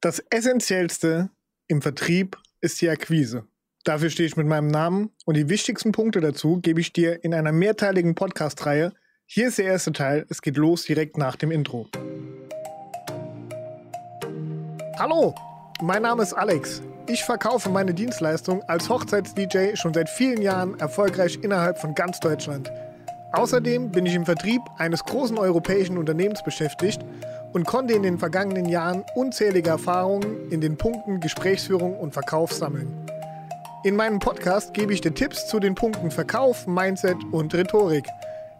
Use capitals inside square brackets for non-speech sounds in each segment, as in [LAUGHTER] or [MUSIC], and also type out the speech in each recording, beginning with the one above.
Das Essentiellste im Vertrieb ist die Akquise. Dafür stehe ich mit meinem Namen und die wichtigsten Punkte dazu gebe ich dir in einer mehrteiligen Podcast-Reihe. Hier ist der erste Teil. Es geht los direkt nach dem Intro. Hallo, mein Name ist Alex. Ich verkaufe meine Dienstleistung als Hochzeits-DJ schon seit vielen Jahren erfolgreich innerhalb von ganz Deutschland. Außerdem bin ich im Vertrieb eines großen europäischen Unternehmens beschäftigt und konnte in den vergangenen Jahren unzählige Erfahrungen in den Punkten Gesprächsführung und Verkauf sammeln. In meinem Podcast gebe ich dir Tipps zu den Punkten Verkauf, Mindset und Rhetorik.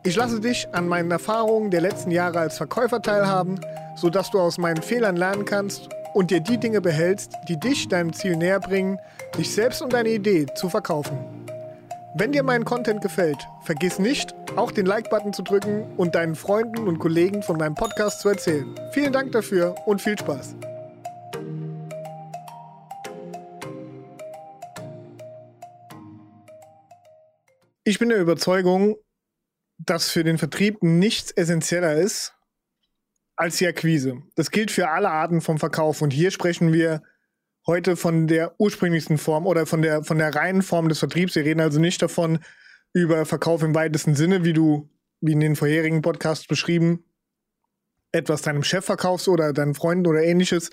Ich lasse dich an meinen Erfahrungen der letzten Jahre als Verkäufer teilhaben, sodass du aus meinen Fehlern lernen kannst und dir die Dinge behältst, die dich deinem Ziel näher bringen, dich selbst und deine Idee zu verkaufen. Wenn dir mein Content gefällt, vergiss nicht, auch den Like-Button zu drücken und deinen Freunden und Kollegen von meinem Podcast zu erzählen. Vielen Dank dafür und viel Spaß. Ich bin der Überzeugung, dass für den Vertrieb nichts essentieller ist als die Akquise. Das gilt für alle Arten vom Verkauf und hier sprechen wir heute von der ursprünglichsten Form oder von der, von der reinen Form des Vertriebs. Wir reden also nicht davon über Verkauf im weitesten Sinne, wie du, wie in den vorherigen Podcasts beschrieben, etwas deinem Chef verkaufst oder deinen Freunden oder ähnliches,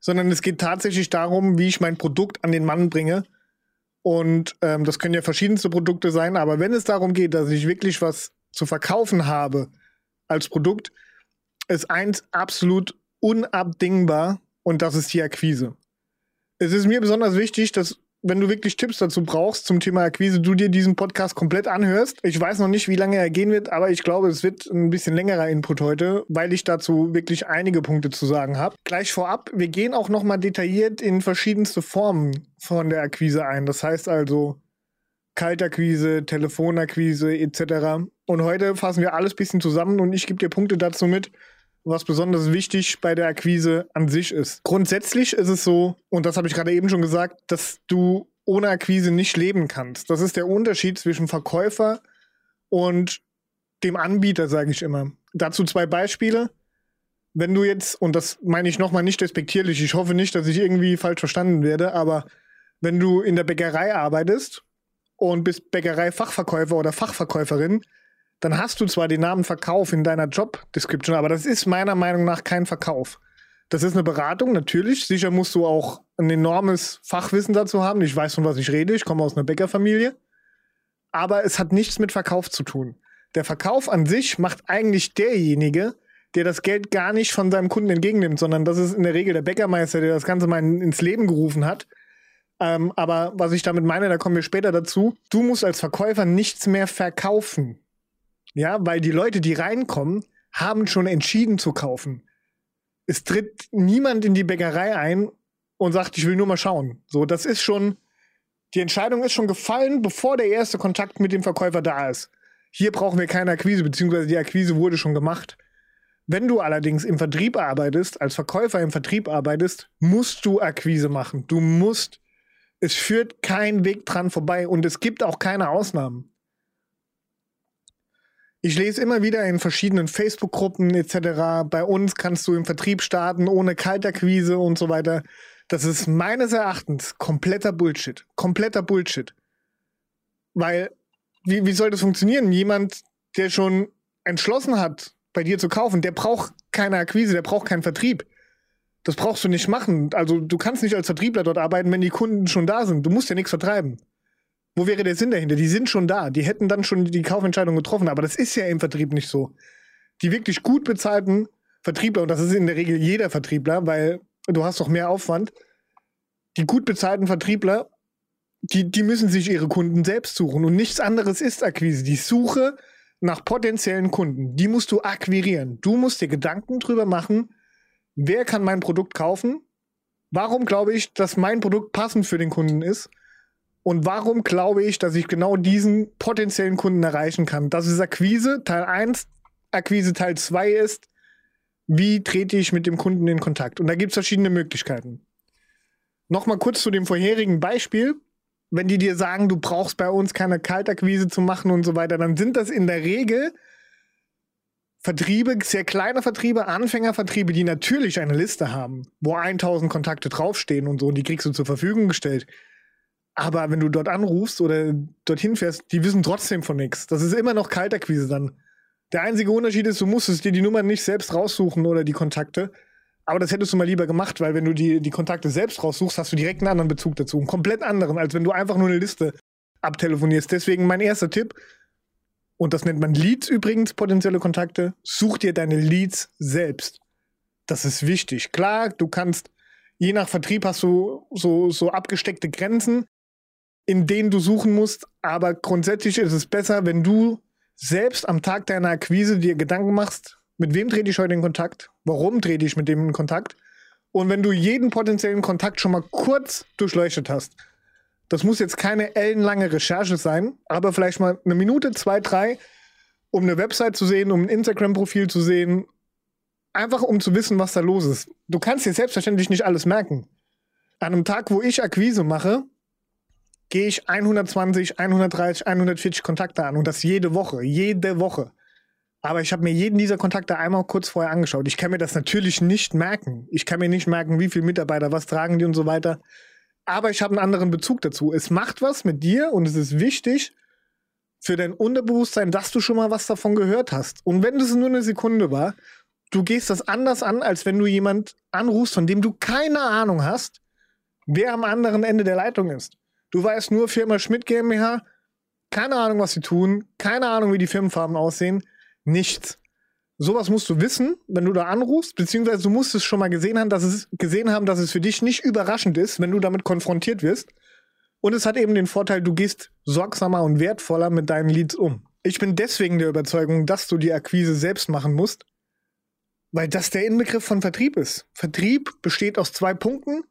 sondern es geht tatsächlich darum, wie ich mein Produkt an den Mann bringe. Und ähm, das können ja verschiedenste Produkte sein, aber wenn es darum geht, dass ich wirklich was zu verkaufen habe als Produkt, ist eins absolut unabdingbar und das ist die Akquise es ist mir besonders wichtig, dass wenn du wirklich Tipps dazu brauchst zum Thema Akquise, du dir diesen Podcast komplett anhörst. Ich weiß noch nicht, wie lange er gehen wird, aber ich glaube, es wird ein bisschen längerer Input heute, weil ich dazu wirklich einige Punkte zu sagen habe. Gleich vorab, wir gehen auch noch mal detailliert in verschiedenste Formen von der Akquise ein. Das heißt also Kaltakquise, Telefonakquise etc. Und heute fassen wir alles bisschen zusammen und ich gebe dir Punkte dazu mit, was besonders wichtig bei der Akquise an sich ist. Grundsätzlich ist es so, und das habe ich gerade eben schon gesagt, dass du ohne Akquise nicht leben kannst. Das ist der Unterschied zwischen Verkäufer und dem Anbieter, sage ich immer. Dazu zwei Beispiele. Wenn du jetzt, und das meine ich nochmal nicht respektierlich, ich hoffe nicht, dass ich irgendwie falsch verstanden werde, aber wenn du in der Bäckerei arbeitest und bist Bäckerei-Fachverkäufer oder Fachverkäuferin, dann hast du zwar den Namen Verkauf in deiner Job Description, aber das ist meiner Meinung nach kein Verkauf. Das ist eine Beratung, natürlich. Sicher musst du auch ein enormes Fachwissen dazu haben. Ich weiß, von was ich rede. Ich komme aus einer Bäckerfamilie. Aber es hat nichts mit Verkauf zu tun. Der Verkauf an sich macht eigentlich derjenige, der das Geld gar nicht von seinem Kunden entgegennimmt, sondern das ist in der Regel der Bäckermeister, der das Ganze mal ins Leben gerufen hat. Ähm, aber was ich damit meine, da kommen wir später dazu. Du musst als Verkäufer nichts mehr verkaufen. Ja, weil die Leute, die reinkommen, haben schon entschieden zu kaufen. Es tritt niemand in die Bäckerei ein und sagt, ich will nur mal schauen. So, das ist schon, die Entscheidung ist schon gefallen, bevor der erste Kontakt mit dem Verkäufer da ist. Hier brauchen wir keine Akquise, beziehungsweise die Akquise wurde schon gemacht. Wenn du allerdings im Vertrieb arbeitest, als Verkäufer im Vertrieb arbeitest, musst du Akquise machen. Du musst. Es führt kein Weg dran vorbei und es gibt auch keine Ausnahmen. Ich lese immer wieder in verschiedenen Facebook-Gruppen etc. Bei uns kannst du im Vertrieb starten ohne Kalterquise und so weiter. Das ist meines Erachtens kompletter Bullshit. Kompletter Bullshit. Weil, wie, wie soll das funktionieren? Jemand, der schon entschlossen hat, bei dir zu kaufen, der braucht keine Akquise, der braucht keinen Vertrieb. Das brauchst du nicht machen. Also du kannst nicht als Vertriebler dort arbeiten, wenn die Kunden schon da sind. Du musst ja nichts vertreiben. Wo wäre der Sinn dahinter? Die sind schon da. Die hätten dann schon die Kaufentscheidung getroffen. Aber das ist ja im Vertrieb nicht so. Die wirklich gut bezahlten Vertriebler, und das ist in der Regel jeder Vertriebler, weil du hast doch mehr Aufwand. Die gut bezahlten Vertriebler, die, die müssen sich ihre Kunden selbst suchen. Und nichts anderes ist Akquise. Die Suche nach potenziellen Kunden, die musst du akquirieren. Du musst dir Gedanken drüber machen, wer kann mein Produkt kaufen? Warum glaube ich, dass mein Produkt passend für den Kunden ist? Und warum glaube ich, dass ich genau diesen potenziellen Kunden erreichen kann? Das ist Akquise Teil 1. Akquise Teil 2 ist, wie trete ich mit dem Kunden in Kontakt? Und da gibt es verschiedene Möglichkeiten. Nochmal kurz zu dem vorherigen Beispiel. Wenn die dir sagen, du brauchst bei uns keine Kaltakquise zu machen und so weiter, dann sind das in der Regel Vertriebe, sehr kleine Vertriebe, Anfängervertriebe, die natürlich eine Liste haben, wo 1000 Kontakte draufstehen und so, und die kriegst du zur Verfügung gestellt. Aber wenn du dort anrufst oder dorthin fährst, die wissen trotzdem von nichts. Das ist immer noch Kaltakquise dann. Der einzige Unterschied ist, du musstest dir die Nummer nicht selbst raussuchen oder die Kontakte. Aber das hättest du mal lieber gemacht, weil wenn du die, die Kontakte selbst raussuchst, hast du direkt einen anderen Bezug dazu. Einen komplett anderen, als wenn du einfach nur eine Liste abtelefonierst. Deswegen mein erster Tipp, und das nennt man Leads übrigens, potenzielle Kontakte, such dir deine Leads selbst. Das ist wichtig. Klar, du kannst, je nach Vertrieb hast du so, so abgesteckte Grenzen, in denen du suchen musst, aber grundsätzlich ist es besser, wenn du selbst am Tag deiner Akquise dir Gedanken machst, mit wem trete ich heute in Kontakt, warum trete ich mit dem in Kontakt und wenn du jeden potenziellen Kontakt schon mal kurz durchleuchtet hast, das muss jetzt keine ellenlange Recherche sein, aber vielleicht mal eine Minute, zwei, drei, um eine Website zu sehen, um ein Instagram-Profil zu sehen. Einfach um zu wissen, was da los ist. Du kannst dir selbstverständlich nicht alles merken. An einem Tag, wo ich Akquise mache, gehe ich 120, 130, 140 Kontakte an und das jede Woche, jede Woche. Aber ich habe mir jeden dieser Kontakte einmal kurz vorher angeschaut. Ich kann mir das natürlich nicht merken. Ich kann mir nicht merken, wie viele Mitarbeiter, was tragen die und so weiter aber ich habe einen anderen Bezug dazu. Es macht was mit dir und es ist wichtig für dein Unterbewusstsein, dass du schon mal was davon gehört hast. Und wenn das nur eine Sekunde war, du gehst das anders an, als wenn du jemand anrufst, von dem du keine Ahnung hast, wer am anderen Ende der Leitung ist. Du weißt nur Firma Schmidt GmbH, keine Ahnung, was sie tun, keine Ahnung, wie die Firmenfarben aussehen, nichts sowas musst du wissen, wenn du da anrufst, beziehungsweise du musst es schon mal gesehen haben, dass es gesehen haben, dass es für dich nicht überraschend ist, wenn du damit konfrontiert wirst. Und es hat eben den Vorteil, du gehst sorgsamer und wertvoller mit deinen Leads um. Ich bin deswegen der Überzeugung, dass du die Akquise selbst machen musst, weil das der Inbegriff von Vertrieb ist. Vertrieb besteht aus zwei Punkten.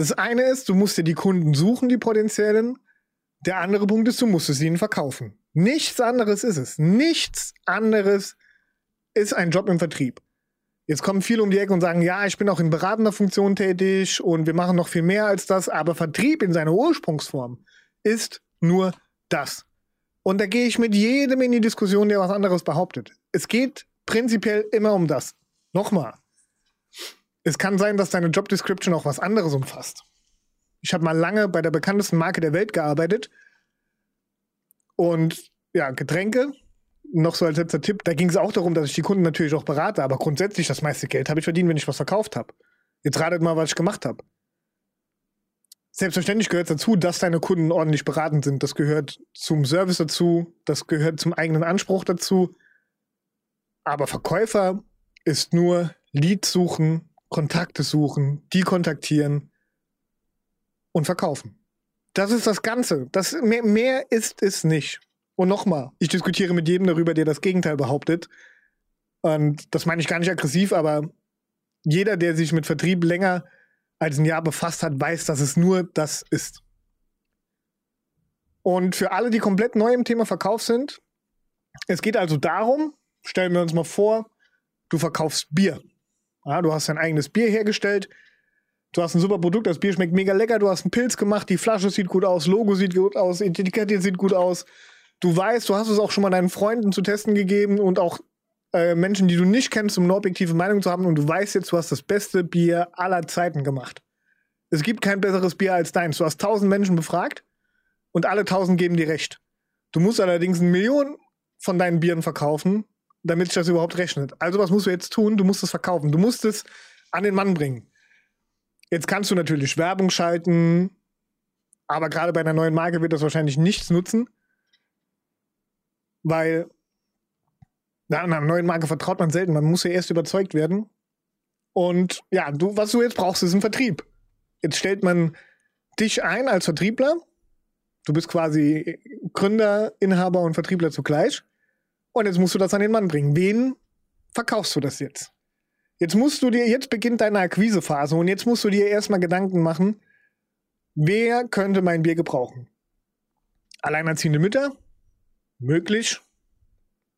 Das eine ist, du musst dir die Kunden suchen, die potenziellen. Der andere Punkt ist, du musst es ihnen verkaufen. Nichts anderes ist es. Nichts anderes ist ein Job im Vertrieb. Jetzt kommen viele um die Ecke und sagen, ja, ich bin auch in beratender Funktion tätig und wir machen noch viel mehr als das, aber Vertrieb in seiner Ursprungsform ist nur das. Und da gehe ich mit jedem in die Diskussion, der was anderes behauptet. Es geht prinzipiell immer um das. Nochmal. Es kann sein, dass deine Job Description auch was anderes umfasst. Ich habe mal lange bei der bekanntesten Marke der Welt gearbeitet und ja, Getränke noch so als letzter Tipp, da ging es auch darum, dass ich die Kunden natürlich auch berate, aber grundsätzlich das meiste Geld habe ich verdient, wenn ich was verkauft habe. Jetzt ratet mal, was ich gemacht habe. Selbstverständlich gehört dazu, dass deine Kunden ordentlich beraten sind. Das gehört zum Service dazu, das gehört zum eigenen Anspruch dazu. Aber Verkäufer ist nur Lead suchen, Kontakte suchen, die kontaktieren und verkaufen. Das ist das Ganze. Das, mehr, mehr ist es nicht. Und nochmal, ich diskutiere mit jedem darüber, der das Gegenteil behauptet. Und das meine ich gar nicht aggressiv, aber jeder, der sich mit Vertrieb länger als ein Jahr befasst hat, weiß, dass es nur das ist. Und für alle, die komplett neu im Thema Verkauf sind, es geht also darum, stellen wir uns mal vor, du verkaufst Bier. Ja, du hast dein eigenes Bier hergestellt, du hast ein super Produkt, das Bier schmeckt mega lecker, du hast einen Pilz gemacht, die Flasche sieht gut aus, Logo sieht gut aus, Etikette sieht gut aus, du weißt, du hast es auch schon mal deinen Freunden zu testen gegeben und auch äh, Menschen, die du nicht kennst, um eine objektive Meinung zu haben und du weißt jetzt, du hast das beste Bier aller Zeiten gemacht. Es gibt kein besseres Bier als deins. Du hast tausend Menschen befragt und alle tausend geben dir recht. Du musst allerdings eine Million von deinen Bieren verkaufen, damit sich das überhaupt rechnet. Also was musst du jetzt tun? Du musst es verkaufen. Du musst es an den Mann bringen. Jetzt kannst du natürlich Werbung schalten, aber gerade bei einer neuen Marke wird das wahrscheinlich nichts nutzen. Weil einer neuen Marke vertraut man selten. Man muss ja erst überzeugt werden. Und ja, du, was du jetzt brauchst, ist ein Vertrieb. Jetzt stellt man dich ein als Vertriebler. Du bist quasi Gründer, Inhaber und Vertriebler zugleich. Und jetzt musst du das an den Mann bringen. Wen verkaufst du das jetzt? Jetzt musst du dir, jetzt beginnt deine Akquisephase und jetzt musst du dir erstmal Gedanken machen, wer könnte mein Bier gebrauchen? Alleinerziehende Mütter, Möglich,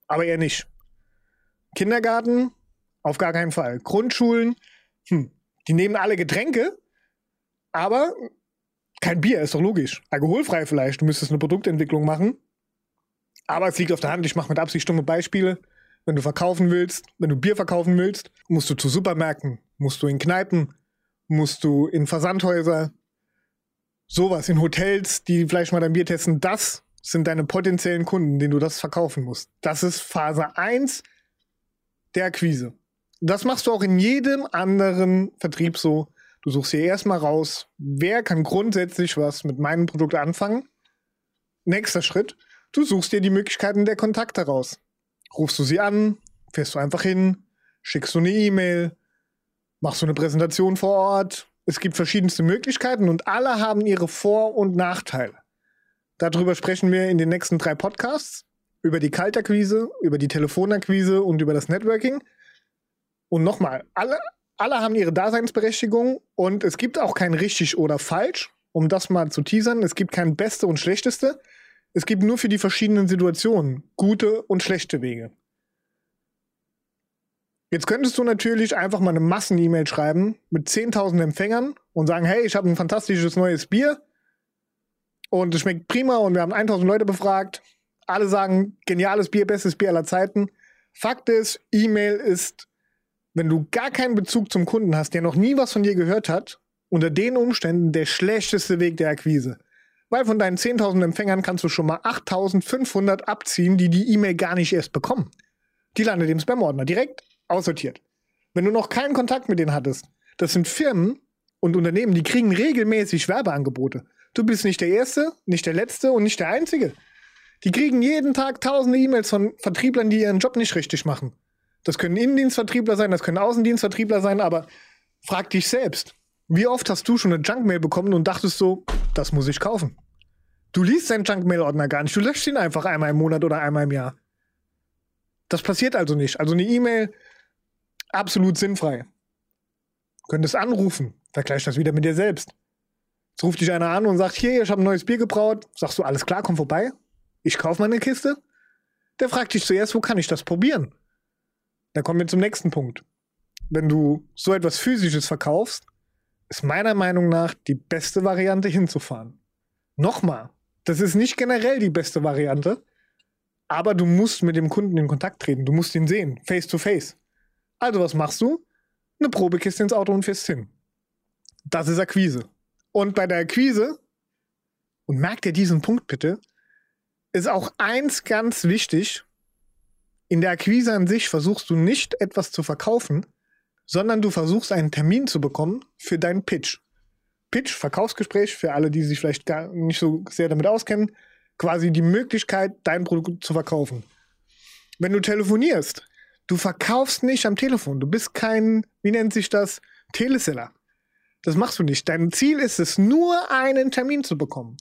aber eher nicht. Kindergarten, auf gar keinen Fall. Grundschulen, hm, die nehmen alle Getränke, aber kein Bier, ist doch logisch. Alkoholfrei vielleicht, du müsstest eine Produktentwicklung machen. Aber es liegt auf der Hand, ich mache mit Absicht stumme Beispiele. wenn du verkaufen willst, wenn du Bier verkaufen willst, musst du zu Supermärkten, musst du in Kneipen, musst du in Versandhäuser, sowas, in Hotels, die vielleicht mal dein Bier testen. Das sind deine potenziellen Kunden, denen du das verkaufen musst. Das ist Phase 1 der Akquise. Das machst du auch in jedem anderen Vertrieb so. Du suchst hier erstmal raus, wer kann grundsätzlich was mit meinem Produkt anfangen. Nächster Schritt, du suchst dir die Möglichkeiten der Kontakte raus. Rufst du sie an, fährst du einfach hin, schickst du eine E-Mail, machst du eine Präsentation vor Ort. Es gibt verschiedenste Möglichkeiten und alle haben ihre Vor- und Nachteile. Darüber sprechen wir in den nächsten drei Podcasts. Über die Kaltakquise, über die Telefonakquise und über das Networking. Und nochmal, alle, alle haben ihre Daseinsberechtigung und es gibt auch kein richtig oder falsch, um das mal zu teasern. Es gibt kein beste und schlechteste. Es gibt nur für die verschiedenen Situationen gute und schlechte Wege. Jetzt könntest du natürlich einfach mal eine Massen-E-Mail schreiben mit 10.000 Empfängern und sagen, hey, ich habe ein fantastisches neues Bier und es schmeckt prima und wir haben 1.000 Leute befragt. Alle sagen, geniales Bier, bestes Bier aller Zeiten. Fakt ist, E-Mail ist wenn du gar keinen Bezug zum Kunden hast, der noch nie was von dir gehört hat, unter den Umständen der schlechteste Weg der Akquise. Weil von deinen 10.000 Empfängern kannst du schon mal 8.500 abziehen, die die E-Mail gar nicht erst bekommen. Die landet im Spam-Ordner, direkt aussortiert. Wenn du noch keinen Kontakt mit denen hattest, das sind Firmen und Unternehmen, die kriegen regelmäßig Werbeangebote. Du bist nicht der Erste, nicht der Letzte und nicht der Einzige. Die kriegen jeden Tag tausende E-Mails von Vertrieblern, die ihren Job nicht richtig machen. Das können Innendienstvertriebler sein, das können Außendienstvertriebler sein, aber frag dich selbst. Wie oft hast du schon eine Junkmail bekommen und dachtest so, das muss ich kaufen? Du liest deinen Junkmail-Ordner gar nicht, du löscht ihn einfach einmal im Monat oder einmal im Jahr. Das passiert also nicht. Also eine E-Mail absolut sinnfrei. Du könntest anrufen, vergleich das wieder mit dir selbst. Jetzt ruft dich einer an und sagt, hier, ich habe ein neues Bier gebraut. Sagst du, alles klar, komm vorbei. Ich kaufe mal eine Kiste. Der fragt dich zuerst, wo kann ich das probieren? Dann kommen wir zum nächsten Punkt. Wenn du so etwas Physisches verkaufst, ist meiner Meinung nach die beste Variante hinzufahren. Nochmal, das ist nicht generell die beste Variante, aber du musst mit dem Kunden in Kontakt treten. Du musst ihn sehen, face to face. Also was machst du? Eine Probekiste ins Auto und fährst hin. Das ist Akquise. Und bei der Akquise, und merkt ihr diesen Punkt bitte, ist auch eins ganz wichtig, in der Akquise an sich versuchst du nicht etwas zu verkaufen, sondern du versuchst einen Termin zu bekommen für deinen Pitch. Pitch, Verkaufsgespräch, für alle, die sich vielleicht gar nicht so sehr damit auskennen, quasi die Möglichkeit, dein Produkt zu verkaufen. Wenn du telefonierst, du verkaufst nicht am Telefon. Du bist kein, wie nennt sich das, Teleseller. Das machst du nicht. Dein Ziel ist es, nur einen Termin zu bekommen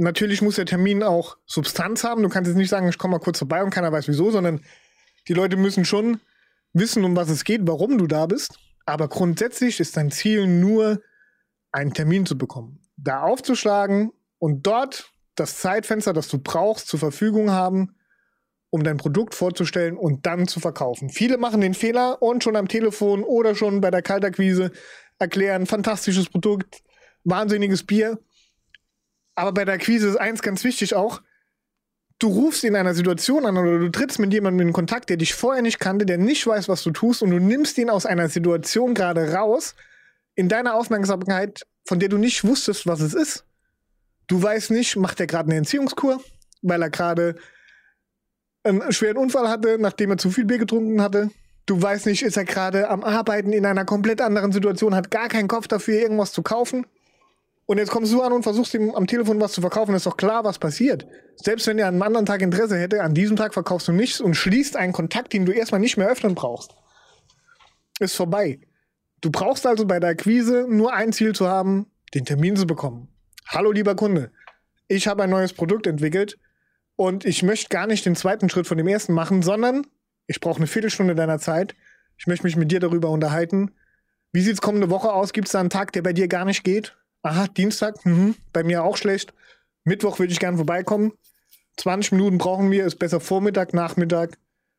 natürlich muss der Termin auch Substanz haben. Du kannst jetzt nicht sagen, ich komme mal kurz vorbei und keiner weiß wieso, sondern die Leute müssen schon wissen, um was es geht, warum du da bist. Aber grundsätzlich ist dein Ziel nur, einen Termin zu bekommen. Da aufzuschlagen und dort das Zeitfenster, das du brauchst, zur Verfügung haben, um dein Produkt vorzustellen und dann zu verkaufen. Viele machen den Fehler und schon am Telefon oder schon bei der Kaltakquise erklären, fantastisches Produkt, wahnsinniges Bier aber bei der Akquise ist eins ganz wichtig auch. Du rufst in einer Situation an oder du trittst mit jemandem in Kontakt, der dich vorher nicht kannte, der nicht weiß, was du tust und du nimmst ihn aus einer Situation gerade raus in deiner Aufmerksamkeit, von der du nicht wusstest, was es ist. Du weißt nicht, macht er gerade eine Entziehungskur, weil er gerade einen schweren Unfall hatte, nachdem er zu viel Bier getrunken hatte. Du weißt nicht, ist er gerade am Arbeiten in einer komplett anderen Situation, hat gar keinen Kopf dafür, irgendwas zu kaufen. Und jetzt kommst du an und versuchst ihm am Telefon was zu verkaufen, ist doch klar, was passiert. Selbst wenn er an einem anderen Tag Interesse hätte, an diesem Tag verkaufst du nichts und schließt einen Kontakt, den du erstmal nicht mehr öffnen brauchst. Ist vorbei. Du brauchst also bei der Akquise nur ein Ziel zu haben, den Termin zu bekommen. Hallo lieber Kunde, ich habe ein neues Produkt entwickelt und ich möchte gar nicht den zweiten Schritt von dem ersten machen, sondern ich brauche eine Viertelstunde deiner Zeit. Ich möchte mich mit dir darüber unterhalten. Wie sieht es kommende Woche aus? Gibt es da einen Tag, der bei dir gar nicht geht? Aha, Dienstag, mhm, bei mir auch schlecht. Mittwoch würde ich gerne vorbeikommen. 20 Minuten brauchen wir, ist besser Vormittag, Nachmittag.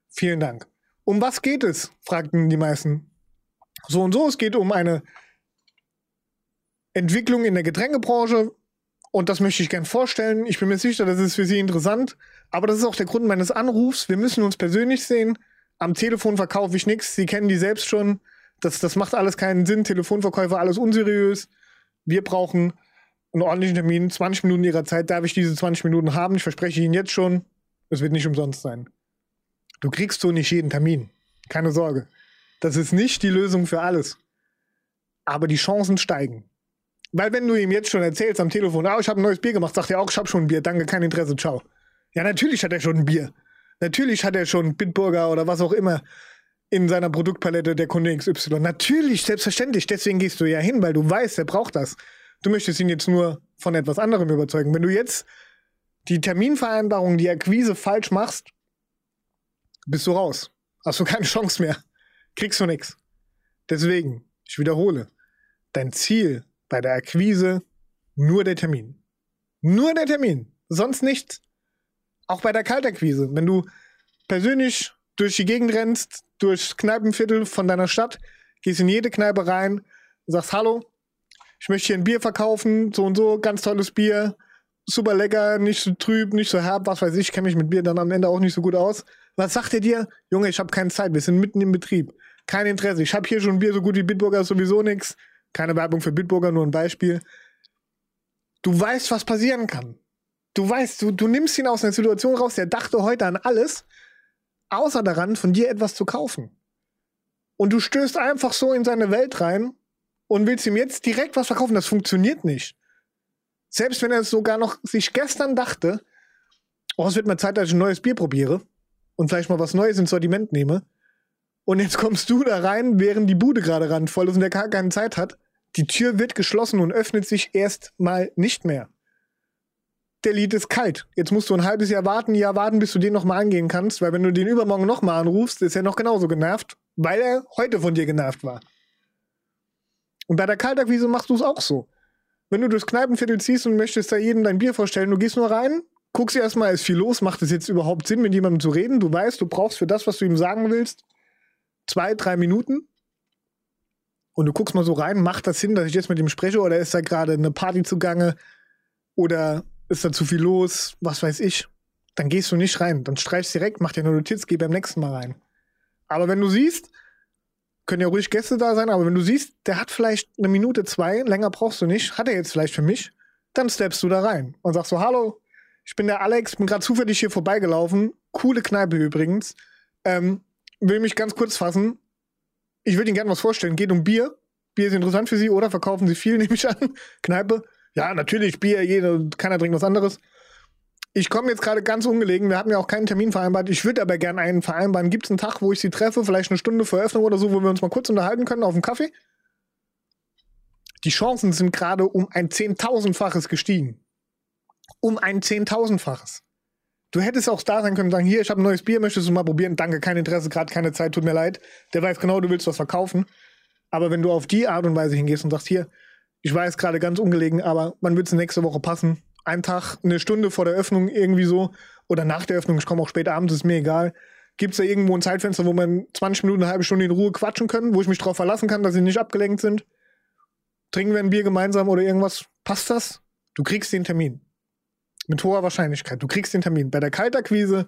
Vielen Dank. Um was geht es? fragten die meisten. So und so, es geht um eine Entwicklung in der Getränkebranche Und das möchte ich gern vorstellen. Ich bin mir sicher, das ist für Sie interessant. Aber das ist auch der Grund meines Anrufs. Wir müssen uns persönlich sehen. Am Telefon verkaufe ich nichts. Sie kennen die selbst schon. Das, das macht alles keinen Sinn. Telefonverkäufer, alles unseriös. Wir brauchen einen ordentlichen Termin. 20 Minuten Ihrer Zeit darf ich diese 20 Minuten haben. Ich verspreche Ihnen jetzt schon, es wird nicht umsonst sein. Du kriegst so nicht jeden Termin. Keine Sorge. Das ist nicht die Lösung für alles. Aber die Chancen steigen. Weil wenn du ihm jetzt schon erzählst am Telefon, ah, ich habe ein neues Bier gemacht, sagt er auch, ich habe schon ein Bier, danke, kein Interesse, ciao. Ja, natürlich hat er schon ein Bier. Natürlich hat er schon Bitburger oder was auch immer in seiner Produktpalette der Kunde XY. Natürlich, selbstverständlich. Deswegen gehst du ja hin, weil du weißt, er braucht das. Du möchtest ihn jetzt nur von etwas anderem überzeugen. Wenn du jetzt die Terminvereinbarung, die Akquise falsch machst, bist du raus. Hast du keine Chance mehr. Kriegst du nichts. Deswegen, ich wiederhole, dein Ziel bei der Akquise nur der Termin. Nur der Termin. Sonst nichts. Auch bei der Kaltakquise. Wenn du persönlich durch die Gegend rennst, durchs Kneipenviertel von deiner Stadt, gehst in jede Kneipe rein, sagst Hallo, ich möchte hier ein Bier verkaufen, so und so, ganz tolles Bier, super lecker, nicht so trüb, nicht so herb, was weiß ich, kenne mich mit Bier dann am Ende auch nicht so gut aus. Was sagt er dir? Junge, ich habe keine Zeit, wir sind mitten im Betrieb. Kein Interesse. Ich habe hier schon Bier so gut wie Bitburger, sowieso nichts. Keine Werbung für Bitburger, nur ein Beispiel. Du weißt, was passieren kann. Du weißt, du, du nimmst ihn aus einer Situation raus, der dachte heute an alles, außer daran, von dir etwas zu kaufen. Und du stößt einfach so in seine Welt rein und willst ihm jetzt direkt was verkaufen. Das funktioniert nicht. Selbst wenn er es sogar noch sich gestern dachte, oh, es wird mal Zeit, dass ich ein neues Bier probiere und vielleicht mal was Neues ins Sortiment nehme. Und jetzt kommst du da rein, während die Bude gerade randvoll ist und der gar keine Zeit hat. Die Tür wird geschlossen und öffnet sich erst mal nicht mehr. Der Lied ist kalt. Jetzt musst du ein halbes Jahr warten, Jahr warten, bis du den nochmal angehen kannst, weil wenn du den übermorgen nochmal anrufst, ist er noch genauso genervt, weil er heute von dir genervt war. Und bei der Kaltakquise machst du es auch so. Wenn du durchs Kneipenviertel ziehst und möchtest da jedem dein Bier vorstellen, du gehst nur rein, guckst erstmal, ist viel los, macht es jetzt überhaupt Sinn, mit jemandem zu reden? Du weißt, du brauchst für das, was du ihm sagen willst, zwei, drei Minuten. Und du guckst mal so rein, macht das Sinn, dass ich jetzt mit ihm spreche oder ist da gerade eine Party zugange oder ist da zu viel los, was weiß ich. Dann gehst du nicht rein. Dann streichst direkt, mach dir eine Notiz, geh beim nächsten Mal rein. Aber wenn du siehst, können ja ruhig Gäste da sein, aber wenn du siehst, der hat vielleicht eine Minute, zwei, länger brauchst du nicht, hat er jetzt vielleicht für mich, dann steppst du da rein und sagst so, hallo, ich bin der Alex, bin gerade zufällig hier vorbeigelaufen, coole Kneipe übrigens, ähm, will mich ganz kurz fassen, ich würde Ihnen gerne was vorstellen, geht um Bier, Bier ist interessant für Sie, oder? Verkaufen Sie viel, [LAUGHS] nehme ich an, Kneipe, ja, natürlich, Bier, jeder, keiner trinkt was anderes ich komme jetzt gerade ganz ungelegen. Wir hatten ja auch keinen Termin vereinbart. Ich würde aber gerne einen vereinbaren. Gibt es einen Tag, wo ich sie treffe? Vielleicht eine Stunde vor Öffnung oder so, wo wir uns mal kurz unterhalten können auf dem Kaffee? Die Chancen sind gerade um ein Zehntausendfaches gestiegen. Um ein Zehntausendfaches. Du hättest auch da sein können und sagen, hier, ich habe ein neues Bier, möchtest du mal probieren? Danke, kein Interesse, gerade keine Zeit, tut mir leid. Der weiß genau, du willst was verkaufen. Aber wenn du auf die Art und Weise hingehst und sagst, hier, ich weiß gerade ganz ungelegen, aber man wird es nächste Woche passen, einen Tag, eine Stunde vor der Öffnung irgendwie so oder nach der Öffnung, ich komme auch spät abends, ist mir egal. Gibt es da irgendwo ein Zeitfenster, wo man 20 Minuten, eine halbe Stunde in Ruhe quatschen können, wo ich mich darauf verlassen kann, dass sie nicht abgelenkt sind? Trinken wir ein Bier gemeinsam oder irgendwas? Passt das? Du kriegst den Termin. Mit hoher Wahrscheinlichkeit. Du kriegst den Termin. Bei der Kaltakquise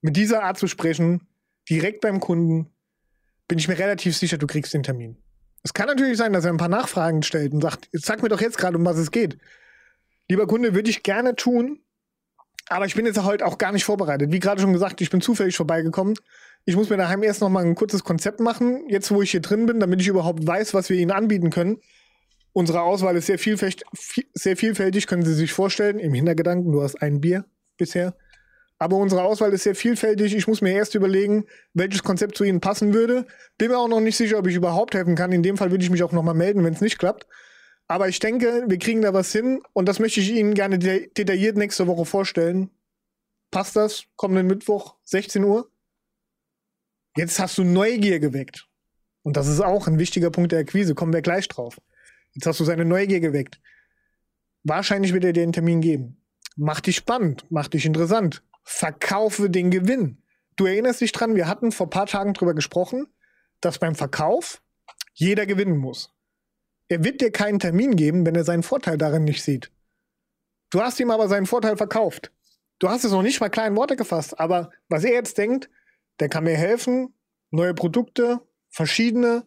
mit dieser Art zu sprechen, direkt beim Kunden, bin ich mir relativ sicher, du kriegst den Termin. Es kann natürlich sein, dass er ein paar Nachfragen stellt und sagt, sag mir doch jetzt gerade, um was es geht. Lieber Kunde, würde ich gerne tun, aber ich bin jetzt heute auch gar nicht vorbereitet. Wie gerade schon gesagt, ich bin zufällig vorbeigekommen. Ich muss mir daheim erst noch mal ein kurzes Konzept machen, jetzt wo ich hier drin bin, damit ich überhaupt weiß, was wir Ihnen anbieten können. Unsere Auswahl ist sehr vielfältig, sehr vielfältig, können Sie sich vorstellen. Im Hintergedanken, du hast ein Bier bisher. Aber unsere Auswahl ist sehr vielfältig. Ich muss mir erst überlegen, welches Konzept zu Ihnen passen würde. Bin mir auch noch nicht sicher, ob ich überhaupt helfen kann. In dem Fall würde ich mich auch noch mal melden, wenn es nicht klappt. Aber ich denke, wir kriegen da was hin und das möchte ich Ihnen gerne detailliert nächste Woche vorstellen. Passt das? Kommenden Mittwoch, 16 Uhr? Jetzt hast du Neugier geweckt. Und das ist auch ein wichtiger Punkt der Akquise, kommen wir gleich drauf. Jetzt hast du seine Neugier geweckt. Wahrscheinlich wird er dir einen Termin geben. Mach dich spannend, mach dich interessant. Verkaufe den Gewinn. Du erinnerst dich dran, wir hatten vor ein paar Tagen drüber gesprochen, dass beim Verkauf jeder gewinnen muss. Er wird dir keinen Termin geben, wenn er seinen Vorteil darin nicht sieht. Du hast ihm aber seinen Vorteil verkauft. Du hast es noch nicht mal kleinen Worte gefasst, aber was er jetzt denkt, der kann mir helfen, neue Produkte, verschiedene,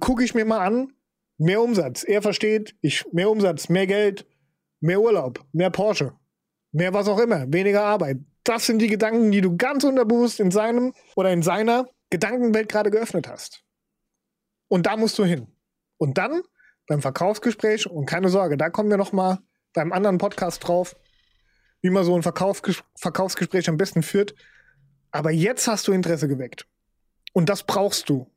gucke ich mir mal an, mehr Umsatz. Er versteht, ich mehr Umsatz, mehr Geld, mehr Urlaub, mehr Porsche, mehr was auch immer, weniger Arbeit. Das sind die Gedanken, die du ganz unterbewusst in seinem oder in seiner Gedankenwelt gerade geöffnet hast. Und da musst du hin. Und dann beim Verkaufsgespräch und keine Sorge, da kommen wir noch mal beim anderen Podcast drauf, wie man so ein Verkaufsges Verkaufsgespräch am besten führt. Aber jetzt hast du Interesse geweckt. Und das brauchst du.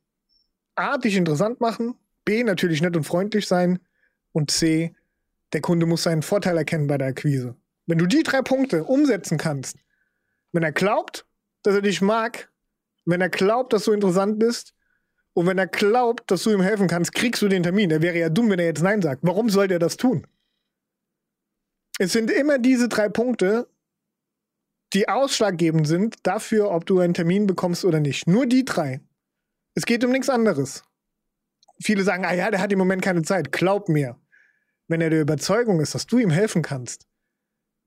A, dich interessant machen. B, natürlich nett und freundlich sein. Und C, der Kunde muss seinen Vorteil erkennen bei der Akquise. Wenn du die drei Punkte umsetzen kannst, wenn er glaubt, dass er dich mag, wenn er glaubt, dass du interessant bist und wenn er glaubt, dass du ihm helfen kannst, kriegst du den Termin. Er wäre ja dumm, wenn er jetzt Nein sagt. Warum sollte er das tun? Es sind immer diese drei Punkte, die ausschlaggebend sind dafür, ob du einen Termin bekommst oder nicht. Nur die drei. Es geht um nichts anderes. Viele sagen, ah ja, der hat im Moment keine Zeit. Glaub mir, wenn er der Überzeugung ist, dass du ihm helfen kannst,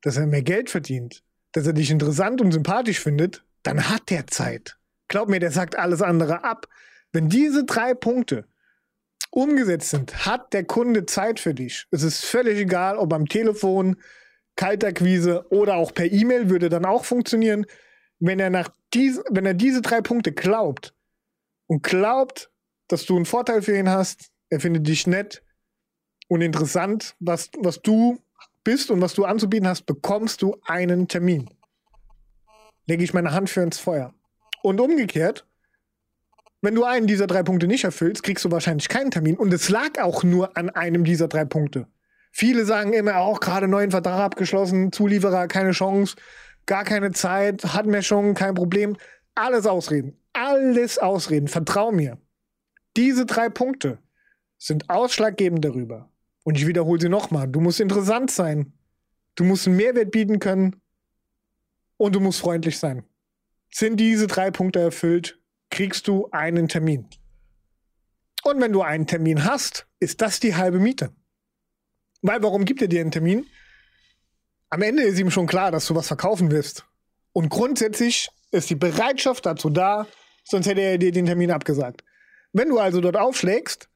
dass er mehr Geld verdient, dass er dich interessant und sympathisch findet, dann hat der Zeit. Glaub mir, der sagt alles andere ab. Wenn diese drei Punkte umgesetzt sind, hat der Kunde Zeit für dich. Es ist völlig egal, ob am Telefon, Kalterquise oder auch per E-Mail würde dann auch funktionieren. Wenn er, nach dies, wenn er diese drei Punkte glaubt und glaubt, dass du einen Vorteil für ihn hast, er findet dich nett und interessant, was, was du bist und was du anzubieten hast, bekommst du einen Termin. Lege ich meine Hand für ins Feuer. Und umgekehrt, wenn du einen dieser drei Punkte nicht erfüllst, kriegst du wahrscheinlich keinen Termin. Und es lag auch nur an einem dieser drei Punkte. Viele sagen immer auch, gerade neuen Vertrag abgeschlossen, Zulieferer, keine Chance, gar keine Zeit, hat mir schon, kein Problem. Alles Ausreden. Alles Ausreden. Vertrau mir. Diese drei Punkte sind ausschlaggebend darüber. Und ich wiederhole sie nochmal. Du musst interessant sein. Du musst einen Mehrwert bieten können. Und du musst freundlich sein. Sind diese drei Punkte erfüllt, kriegst du einen Termin. Und wenn du einen Termin hast, ist das die halbe Miete. Weil warum gibt er dir einen Termin? Am Ende ist ihm schon klar, dass du was verkaufen wirst. Und grundsätzlich ist die Bereitschaft dazu da, sonst hätte er dir den Termin abgesagt. Wenn du also dort aufschlägst,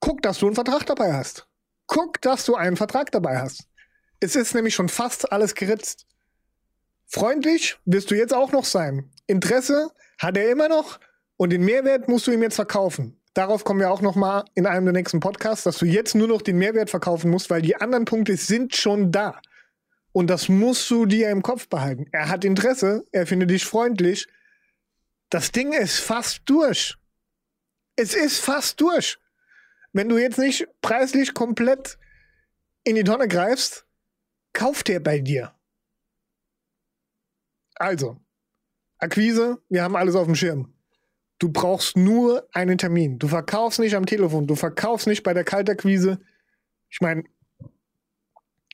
guck, dass du einen Vertrag dabei hast. Guck, dass du einen Vertrag dabei hast. Es ist nämlich schon fast alles geritzt. Freundlich wirst du jetzt auch noch sein. Interesse hat er immer noch. Und den Mehrwert musst du ihm jetzt verkaufen. Darauf kommen wir auch noch mal in einem der nächsten Podcasts, dass du jetzt nur noch den Mehrwert verkaufen musst, weil die anderen Punkte sind schon da. Und das musst du dir im Kopf behalten. Er hat Interesse, er findet dich freundlich. Das Ding ist fast durch. Es ist fast durch. Wenn du jetzt nicht preislich komplett in die Tonne greifst, kauft er bei dir. Also, Akquise, wir haben alles auf dem Schirm. Du brauchst nur einen Termin. Du verkaufst nicht am Telefon, du verkaufst nicht bei der Kaltakquise. Ich meine,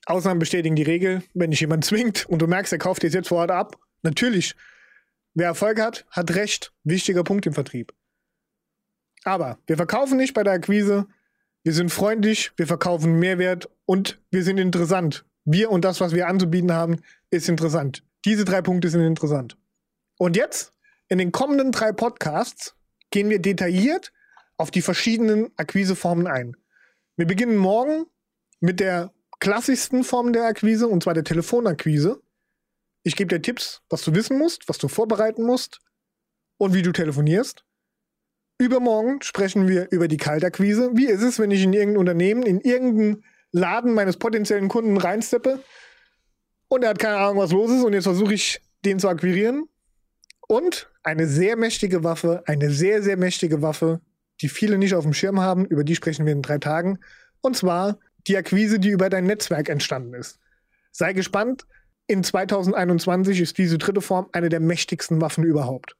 Ausnahmen bestätigen die Regel. Wenn dich jemand zwingt und du merkst, er kauft jetzt vor Ort ab, natürlich. Wer Erfolg hat, hat Recht. Wichtiger Punkt im Vertrieb. Aber wir verkaufen nicht bei der Akquise. Wir sind freundlich, wir verkaufen Mehrwert und wir sind interessant. Wir und das, was wir anzubieten haben, ist interessant. Diese drei Punkte sind interessant. Und jetzt in den kommenden drei Podcasts gehen wir detailliert auf die verschiedenen Akquiseformen ein. Wir beginnen morgen mit der klassischsten Form der Akquise, und zwar der Telefonakquise. Ich gebe dir Tipps, was du wissen musst, was du vorbereiten musst und wie du telefonierst. Übermorgen sprechen wir über die Kaltakquise. Wie ist es, wenn ich in irgendein Unternehmen, in irgendeinen Laden meines potenziellen Kunden reinsteppe und er hat keine Ahnung, was los ist und jetzt versuche ich, den zu akquirieren? Und eine sehr mächtige Waffe, eine sehr, sehr mächtige Waffe, die viele nicht auf dem Schirm haben, über die sprechen wir in drei Tagen. Und zwar die Akquise, die über dein Netzwerk entstanden ist. Sei gespannt, in 2021 ist diese dritte Form eine der mächtigsten Waffen überhaupt.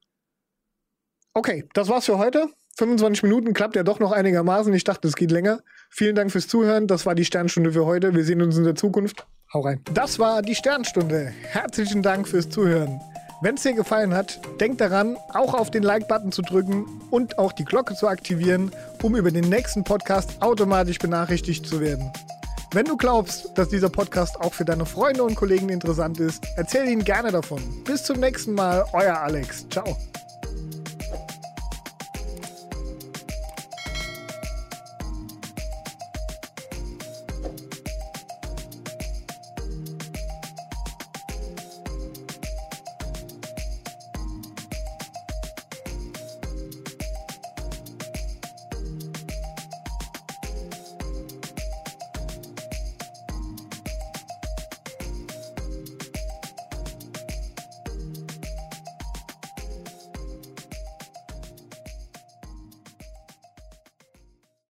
Okay, das war's für heute. 25 Minuten klappt ja doch noch einigermaßen. Ich dachte, es geht länger. Vielen Dank fürs Zuhören. Das war die Sternstunde für heute. Wir sehen uns in der Zukunft. Hau rein. Das war die Sternstunde. Herzlichen Dank fürs Zuhören. Wenn es dir gefallen hat, denk daran, auch auf den Like-Button zu drücken und auch die Glocke zu aktivieren, um über den nächsten Podcast automatisch benachrichtigt zu werden. Wenn du glaubst, dass dieser Podcast auch für deine Freunde und Kollegen interessant ist, erzähl ihnen gerne davon. Bis zum nächsten Mal, euer Alex. Ciao.